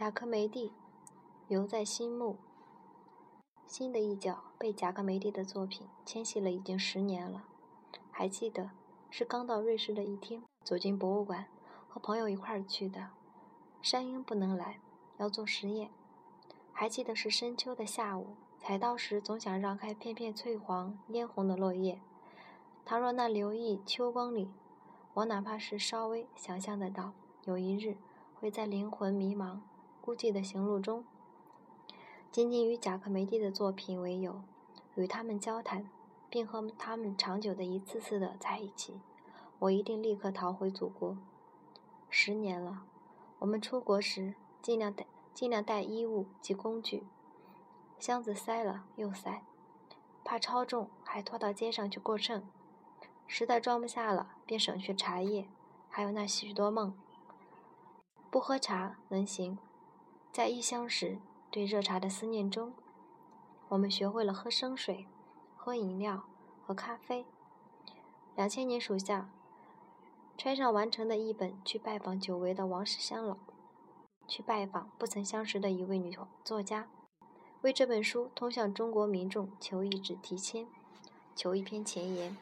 贾科梅蒂犹在心目，新的一角被贾科梅蒂的作品牵系了已经十年了。还记得是刚到瑞士的一天，走进博物馆，和朋友一块儿去的。山鹰不能来，要做实验。还记得是深秋的下午，采到时总想让开片片翠黄、嫣红的落叶。倘若那留意秋光里，我哪怕是稍微想象得到，有一日会在灵魂迷茫。孤寂的行路中，仅仅与贾克梅蒂的作品为友，与他们交谈，并和他们长久的一次次的在一起，我一定立刻逃回祖国。十年了，我们出国时尽量带尽量带衣物及工具，箱子塞了又塞，怕超重还拖到街上去过秤，实在装不下了便省去茶叶，还有那许多梦。不喝茶能行。在异乡时，对热茶的思念中，我们学会了喝生水、喝饮料和咖啡。两千年暑假，揣上完成的一本去拜访久违的王世襄老，去拜访不曾相识的一位女作家，为这本书通向中国民众求一纸题签，求一篇前言。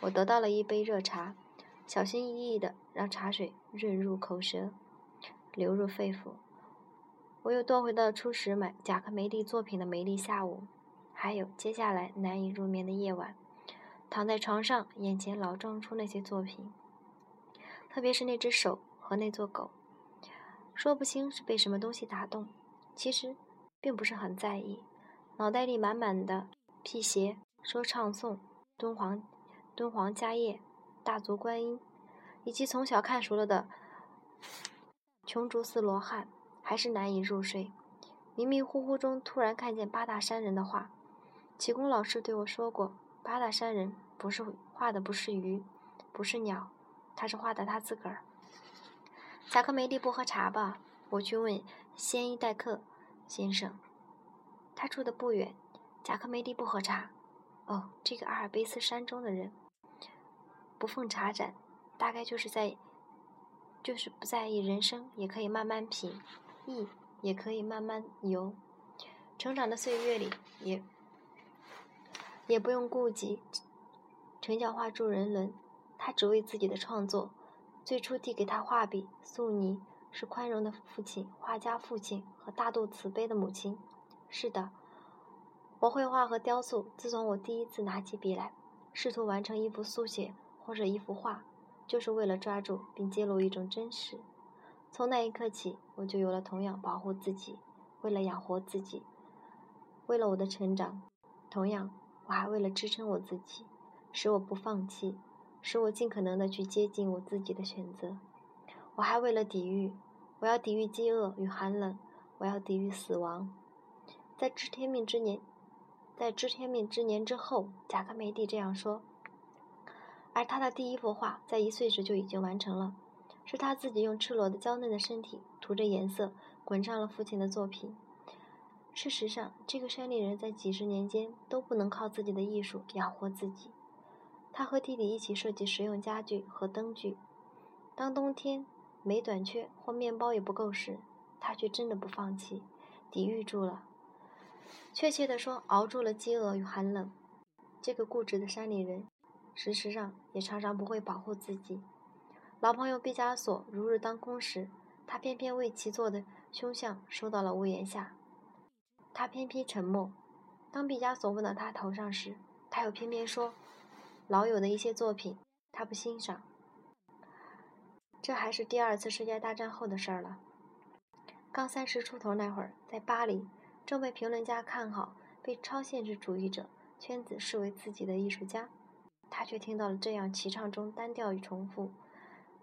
我得到了一杯热茶，小心翼翼地让茶水润入口舌，流入肺腑。我又夺回了初时买贾克梅蒂作品的美丽下午，还有接下来难以入眠的夜晚，躺在床上，眼前老撞出那些作品，特别是那只手和那座狗，说不清是被什么东西打动，其实并不是很在意，脑袋里满满的辟邪、说唱诵、敦煌、敦煌迦叶、大足观音，以及从小看熟了的琼竹寺罗汉。还是难以入睡，迷迷糊糊中突然看见八大山人的画。启功老师对我说过，八大山人不是画的不是鱼，不是鸟，他是画的他自个儿。贾克梅利不喝茶吧？我去问先伊代客先生，他住的不远。贾克梅利不喝茶。哦，这个阿尔卑斯山中的人不奉茶盏，大概就是在，就是不在意人生，也可以慢慢品。意也可以慢慢游，成长的岁月里也也不用顾及陈教化助人伦，他只为自己的创作。最初递给他画笔，素泥是宽容的父亲、画家父亲和大度慈悲的母亲。是的，我绘画和雕塑。自从我第一次拿起笔来，试图完成一幅速写或者一幅画，就是为了抓住并揭露一种真实。从那一刻起，我就有了同样保护自己，为了养活自己，为了我的成长，同样，我还为了支撑我自己，使我不放弃，使我尽可能的去接近我自己的选择。我还为了抵御，我要抵御饥饿与寒冷，我要抵御死亡。在知天命之年，在知天命之年之后，贾克梅蒂这样说。而他的第一幅画在一岁时就已经完成了。是他自己用赤裸的娇嫩的身体涂着颜色，滚上了父亲的作品。事实上，这个山里人在几十年间都不能靠自己的艺术养活自己。他和弟弟一起设计实用家具和灯具。当冬天煤短缺或面包也不够时，他却真的不放弃，抵御住了。确切地说，熬住了饥饿与寒冷。这个固执的山里人，事实上也常常不会保护自己。老朋友毕加索如日当空时，他偏偏为其做的凶相收到了屋檐下。他偏偏沉默。当毕加索问到他头上时，他又偏偏说：“老友的一些作品，他不欣赏。”这还是第二次世界大战后的事儿了。刚三十出头那会儿，在巴黎，正被评论家看好，被超现实主义者圈子视为自己的艺术家，他却听到了这样齐唱中单调与重复。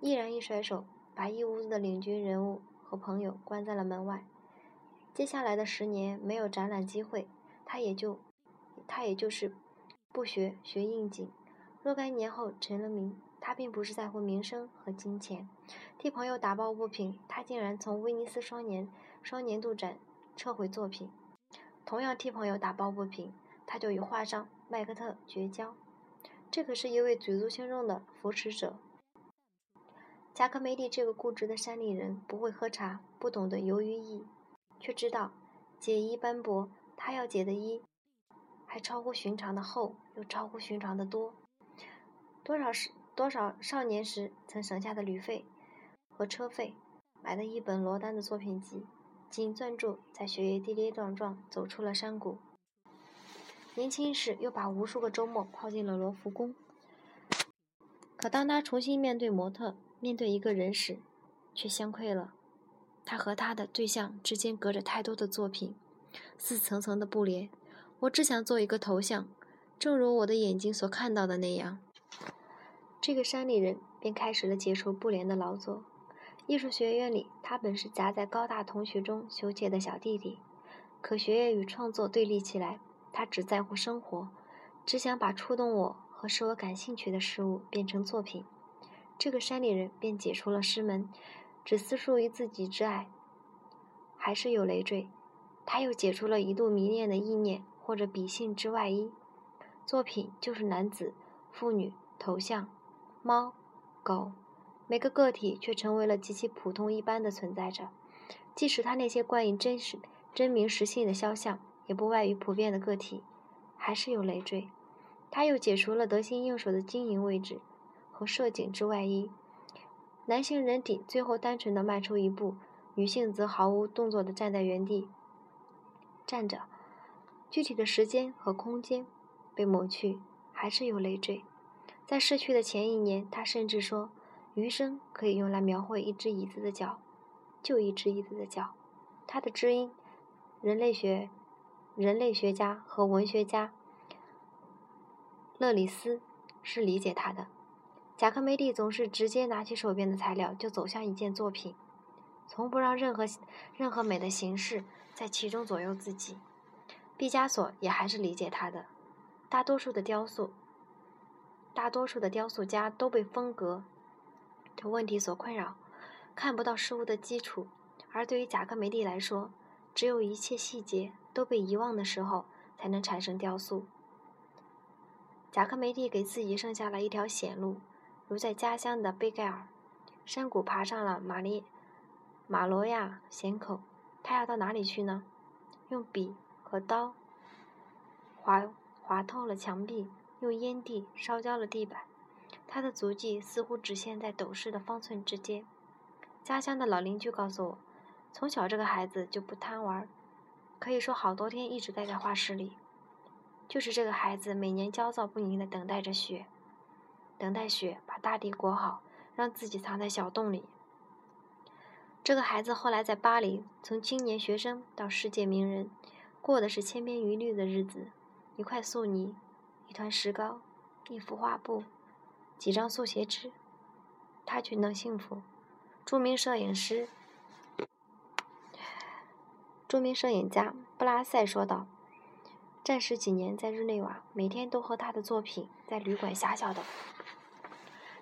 毅然一甩手，把一屋子的领军人物和朋友关在了门外。接下来的十年没有展览机会，他也就，他也就是不学学应景。若干年后成了名，他并不是在乎名声和金钱。替朋友打抱不平，他竟然从威尼斯双年双年度展撤回作品。同样替朋友打抱不平，他就与画商麦克特绝交。这可是一位举足轻重的扶持者。贾克梅利这个固执的山里人不会喝茶，不懂得游于艺，却知道解衣斑驳，他要解的衣还超乎寻常的厚，又超乎寻常的多。多少时多少少年时曾省下的旅费和车费，买的一本罗丹的作品集，紧攥住，在雪夜跌跌撞撞走出了山谷。年轻时又把无数个周末泡进了罗浮宫。可当他重新面对模特。面对一个人时，却相愧了。他和他的对象之间隔着太多的作品，似层层的布帘。我只想做一个头像，正如我的眼睛所看到的那样。这个山里人便开始了解除布帘的劳作。艺术学院里，他本是夹在高大同学中羞怯的小弟弟，可学业与创作对立起来，他只在乎生活，只想把触动我和使我感兴趣的事物变成作品。这个山里人便解除了师门，只私属于自己之爱，还是有累赘。他又解除了一度迷恋的意念或者笔性之外衣，作品就是男子、妇女、头像、猫、狗，每个个体却成为了极其普通一般的存在着。即使他那些冠以真实真名实姓的肖像，也不外于普遍的个体，还是有累赘。他又解除了得心应手的经营位置。和摄景之外衣，男性人体最后单纯的迈出一步，女性则毫无动作的站在原地站着。具体的时间和空间被抹去，还是有累赘。在逝去的前一年，他甚至说，余生可以用来描绘一只椅子的脚，就一只椅子的脚。他的知音，人类学人类学家和文学家勒里斯是理解他的。贾科梅蒂总是直接拿起手边的材料就走向一件作品，从不让任何任何美的形式在其中左右自己。毕加索也还是理解他的。大多数的雕塑，大多数的雕塑家都被风格的问题所困扰，看不到事物的基础。而对于贾科梅蒂来说，只有一切细节都被遗忘的时候，才能产生雕塑。贾科梅蒂给自己剩下了一条险路。如在家乡的贝盖尔山谷爬上了马利马罗亚咸口，他要到哪里去呢？用笔和刀划划透了墙壁，用烟蒂烧焦了地板。他的足迹似乎只限在斗室的方寸之间。家乡的老邻居告诉我，从小这个孩子就不贪玩，可以说好多天一直待在画室里。就是这个孩子每年焦躁不宁地等待着雪。等待雪把大地裹好，让自己藏在小洞里。这个孩子后来在巴黎，从青年学生到世界名人，过的是千篇一律的日子：一块素泥，一团石膏，一幅画布，几张速写纸。他却能幸福。著名摄影师、著名摄影家布拉塞说道：“战时几年在日内瓦，每天都和他的作品在旅馆狭小的。”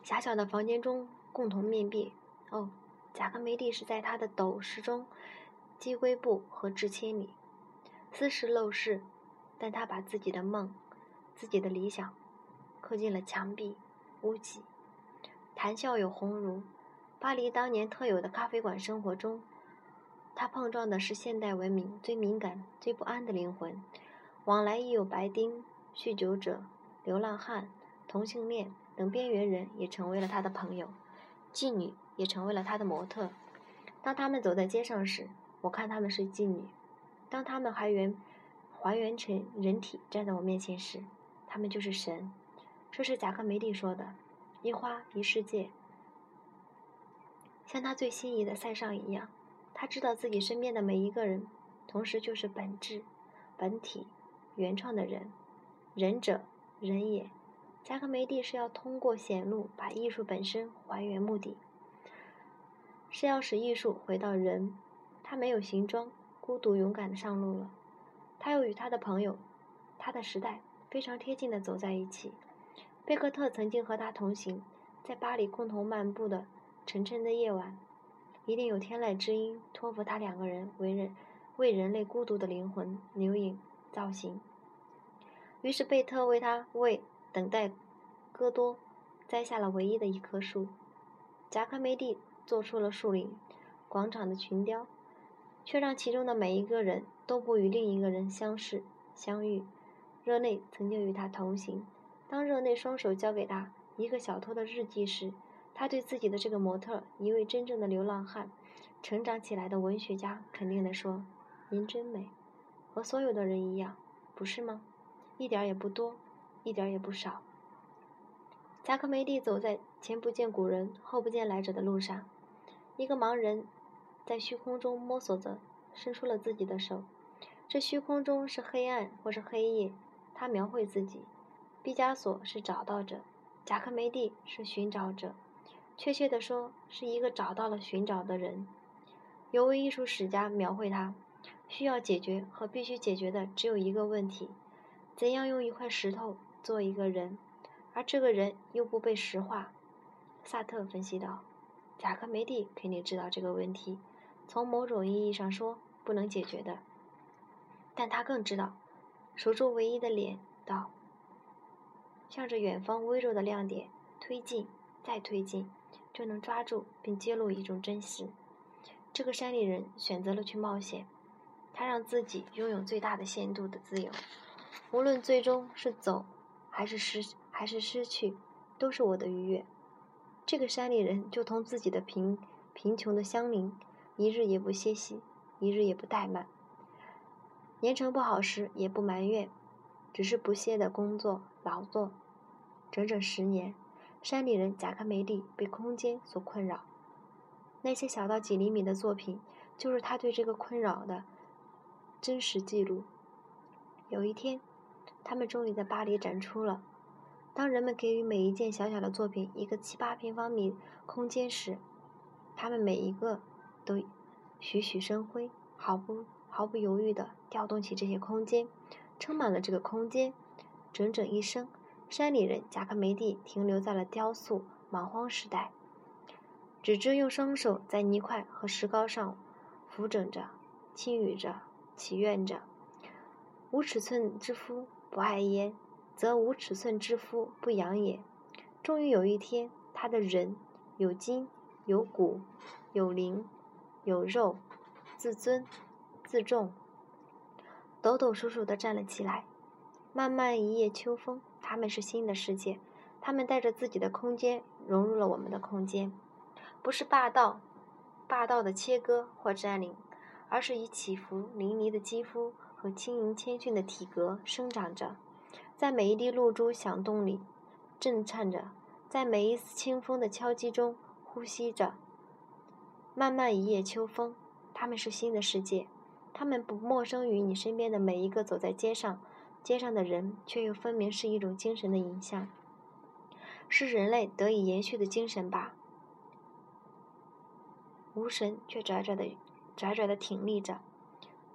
狭小的房间中共同面壁。哦，贾科梅蒂是在他的斗室中积龟布和致千里，斯是陋室，但他把自己的梦、自己的理想刻进了墙壁、屋脊。谈笑有鸿儒。巴黎当年特有的咖啡馆生活中，他碰撞的是现代文明最敏感、最不安的灵魂。往来亦有白丁、酗酒者、流浪汉、同性恋。等边缘人也成为了他的朋友，妓女也成为了他的模特。当他们走在街上时，我看他们是妓女；当他们还原还原成人体站在我面前时，他们就是神。这是贾科梅蒂说的：“一花一世界。”像他最心仪的塞尚一样，他知道自己身边的每一个人，同时就是本质、本体、原创的人，仁者，人也。加克梅蒂是要通过显露把艺术本身还原目的，是要使艺术回到人。他没有行装，孤独勇敢的上路了。他又与他的朋友，他的时代非常贴近的走在一起。贝克特曾经和他同行，在巴黎共同漫步的沉沉的夜晚，一定有天籁之音托付他两个人为人为人类孤独的灵魂留影造型。于是贝特为他为。等待，戈多摘下了唯一的一棵树，贾科梅蒂做出了树林广场的群雕，却让其中的每一个人都不与另一个人相识相遇。热内曾经与他同行，当热内双手交给他一个小偷的日记时，他对自己的这个模特，一位真正的流浪汉，成长起来的文学家，肯定地说：“您真美，和所有的人一样，不是吗？一点也不多，一点也不少。”贾科梅蒂走在前不见古人，后不见来者的路上，一个盲人在虚空中摸索着，伸出了自己的手。这虚空中是黑暗或是黑夜。他描绘自己，毕加索是找到者，贾科梅蒂是寻找者，确切地说，是一个找到了寻找的人。有位艺术史家描绘他，需要解决和必须解决的只有一个问题：怎样用一块石头做一个人，而这个人又不被石化。萨特分析道：“贾科梅蒂肯定知道这个问题，从某种意义上说，不能解决的，但他更知道。”守住唯一的脸，道：“向着远方微弱的亮点推进，再推进，就能抓住并揭露一种真实。”这个山里人选择了去冒险，他让自己拥有最大的限度的自由，无论最终是走还是失还是失去，都是我的愉悦。这个山里人就同自己的贫贫穷的乡邻，一日也不歇息，一日也不怠慢。年成不好时也不埋怨，只是不懈的工作劳作，整整十年。山里人贾科梅蒂被空间所困扰，那些小到几厘米的作品，就是他对这个困扰的真实记录。有一天，他们终于在巴黎展出了。当人们给予每一件小小的作品一个七八平方米空间时，他们每一个都栩栩生辉，毫不。毫不犹豫地调动起这些空间，撑满了这个空间。整整一生，山里人贾克梅蒂停留在了雕塑莽荒时代，只知用双手在泥块和石膏上扶整着、轻语着、祈愿着。无尺寸之夫不爱焉，则无尺寸之夫不养也。终于有一天，他的人有筋有骨有灵有肉，自尊。自重，抖抖擞擞地站了起来。漫漫一夜秋风，他们是新的世界，他们带着自己的空间融入了我们的空间，不是霸道、霸道的切割或占领，而是以起伏淋漓的肌肤和轻盈谦逊的体格生长着，在每一滴露珠响动里震颤着，在每一丝清风的敲击中呼吸着。漫漫一夜秋风，他们是新的世界。他们不陌生于你身边的每一个走在街上，街上的人，却又分明是一种精神的影像，是人类得以延续的精神吧。无神却拽拽的、拽拽的挺立着，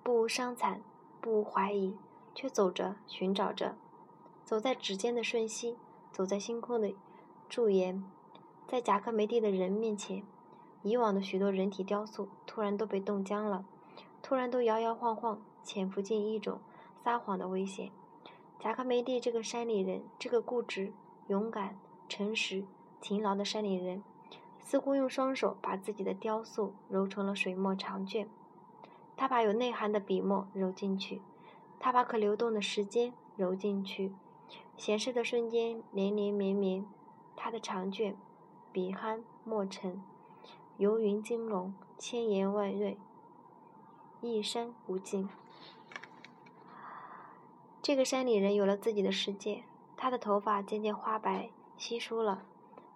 不无伤残，不无怀疑，却走着、寻找着，走在指尖的瞬息，走在星空的驻颜，在贾克梅蒂的人面前，以往的许多人体雕塑突然都被冻僵了。突然都摇摇晃晃，潜伏进一种撒谎的危险。贾克梅蒂这个山里人，这个固执、勇敢、诚实、勤劳的山里人，似乎用双手把自己的雕塑揉成了水墨长卷。他把有内涵的笔墨揉进去，他把可流动的时间揉进去，闲适的瞬间连连绵绵。他的长卷，笔酣墨沉，游云惊龙，千言万锐。一山无尽。这个山里人有了自己的世界，他的头发渐渐花白稀疏了，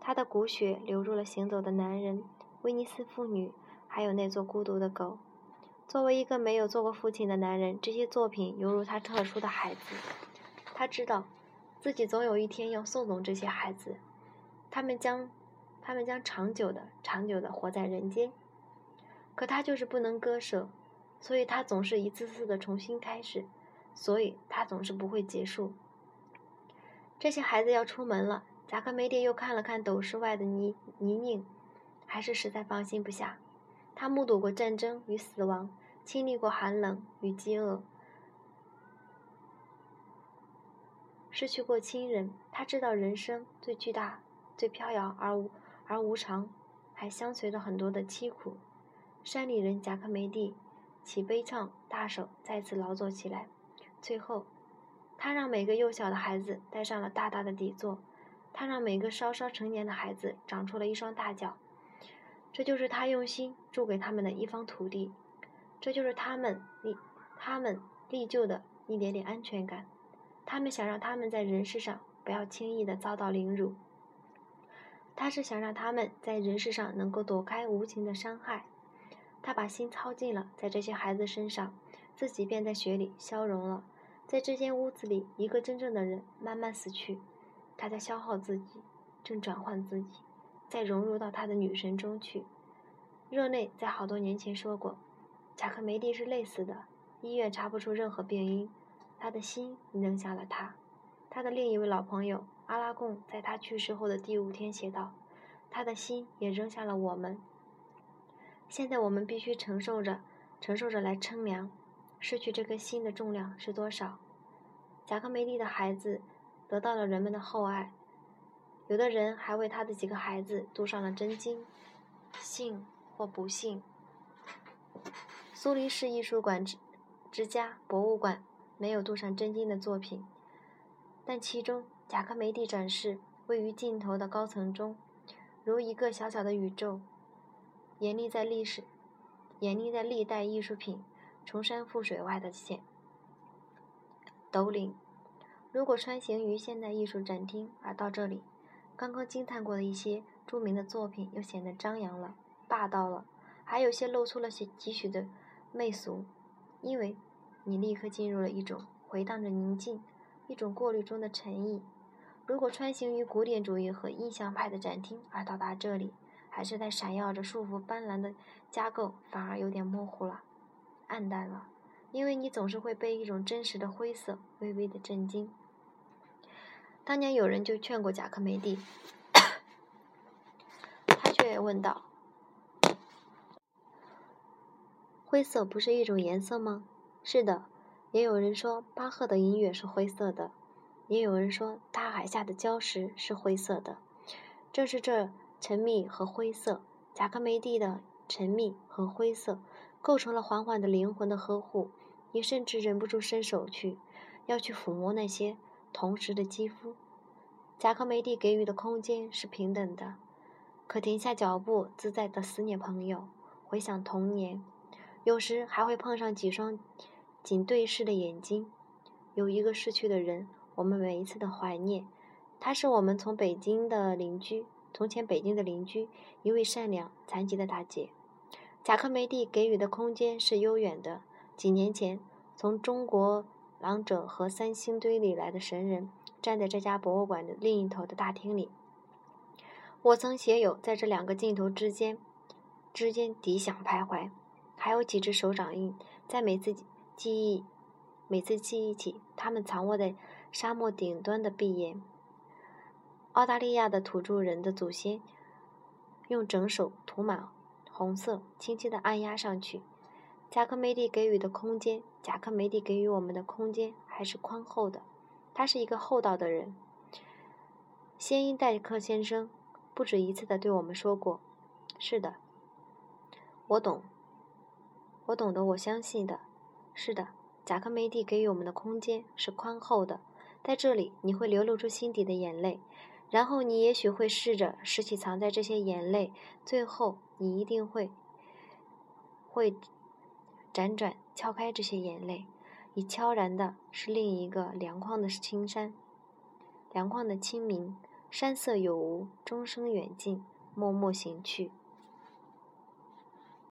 他的骨血流入了行走的男人、威尼斯妇女，还有那座孤独的狗。作为一个没有做过父亲的男人，这些作品犹如他特殊的孩子。他知道，自己总有一天要送走这些孩子，他们将，他们将长久的、长久的活在人间。可他就是不能割舍。所以他总是一次次的重新开始，所以他总是不会结束。这些孩子要出门了，贾克梅蒂又看了看斗室外的泥泥泞，还是实在放心不下。他目睹过战争与死亡，经历过寒冷与饥饿，失去过亲人。他知道人生最巨大、最飘摇而无而无常，还相随着很多的凄苦。山里人贾克梅蒂起悲唱，大手再次劳作起来。最后，他让每个幼小的孩子戴上了大大的底座，他让每个稍稍成年的孩子长出了一双大脚。这就是他用心筑给他们的一方土地，这就是他们立他们立就的一点点安全感。他们想让他们在人世上不要轻易的遭到凌辱。他是想让他们在人世上能够躲开无情的伤害。他把心操尽了在这些孩子身上，自己便在雪里消融了。在这间屋子里，一个真正的人慢慢死去，他在消耗自己，正转换自己，再融入到他的女神中去。热内在好多年前说过，贾克梅蒂是累死的，医院查不出任何病因，他的心扔下了他。他的另一位老朋友阿拉贡在他去世后的第五天写道：“他的心也扔下了我们。”现在我们必须承受着，承受着来称量，失去这颗心的重量是多少。贾克梅蒂的孩子得到了人们的厚爱，有的人还为他的几个孩子镀上了真金。幸或不幸，苏黎世艺术馆之之家博物馆没有镀上真金的作品，但其中贾克梅蒂展示位于尽头的高层中，如一个小小的宇宙。严厉在历史，严厉在历代艺术品崇山覆水外的线。斗岭，如果穿行于现代艺术展厅而到这里，刚刚惊叹过的一些著名的作品又显得张扬了、霸道了，还有些露出了些几许的媚俗，因为你立刻进入了一种回荡着宁静、一种过滤中的沉意。如果穿行于古典主义和印象派的展厅而到达这里，还是在闪耀着束缚斑斓的架构，反而有点模糊了，暗淡了，因为你总是会被一种真实的灰色微微的震惊。当年有人就劝过贾克梅蒂，他却问道：“灰色不是一种颜色吗？”是的，也有人说巴赫的音乐是灰色的，也有人说大海下的礁石是灰色的，正是这。沉迷和灰色，贾克梅蒂的沉迷和灰色，构成了缓缓的灵魂的呵护。你甚至忍不住伸手去，要去抚摸那些同时的肌肤。贾克梅蒂给予的空间是平等的，可停下脚步，自在的思念朋友，回想童年。有时还会碰上几双紧对视的眼睛。有一个逝去的人，我们每一次的怀念，他是我们从北京的邻居。从前，北京的邻居，一位善良残疾的大姐，贾克梅蒂给予的空间是悠远的。几年前，从中国廊者和三星堆里来的神人，站在这家博物馆的另一头的大厅里。我曾写有在这两个镜头之间之间抵想徘徊，还有几只手掌印，在每次记忆每次记忆起他们藏卧在沙漠顶端的碧岩。澳大利亚的土著人的祖先用整手涂满红色，轻轻地按压上去。贾克梅蒂给予的空间，贾克梅蒂给予我们的空间还是宽厚的。他是一个厚道的人。先因戴克先生不止一次的对我们说过：“是的，我懂，我懂得，我相信的。是的，贾克梅蒂给予我们的空间是宽厚的，在这里你会流露出心底的眼泪。”然后你也许会试着拾起藏在这些眼泪，最后你一定会会辗转敲开这些眼泪，已悄然的是另一个凉旷的青山，凉旷的清明，山色有无，钟声远近，默默行去。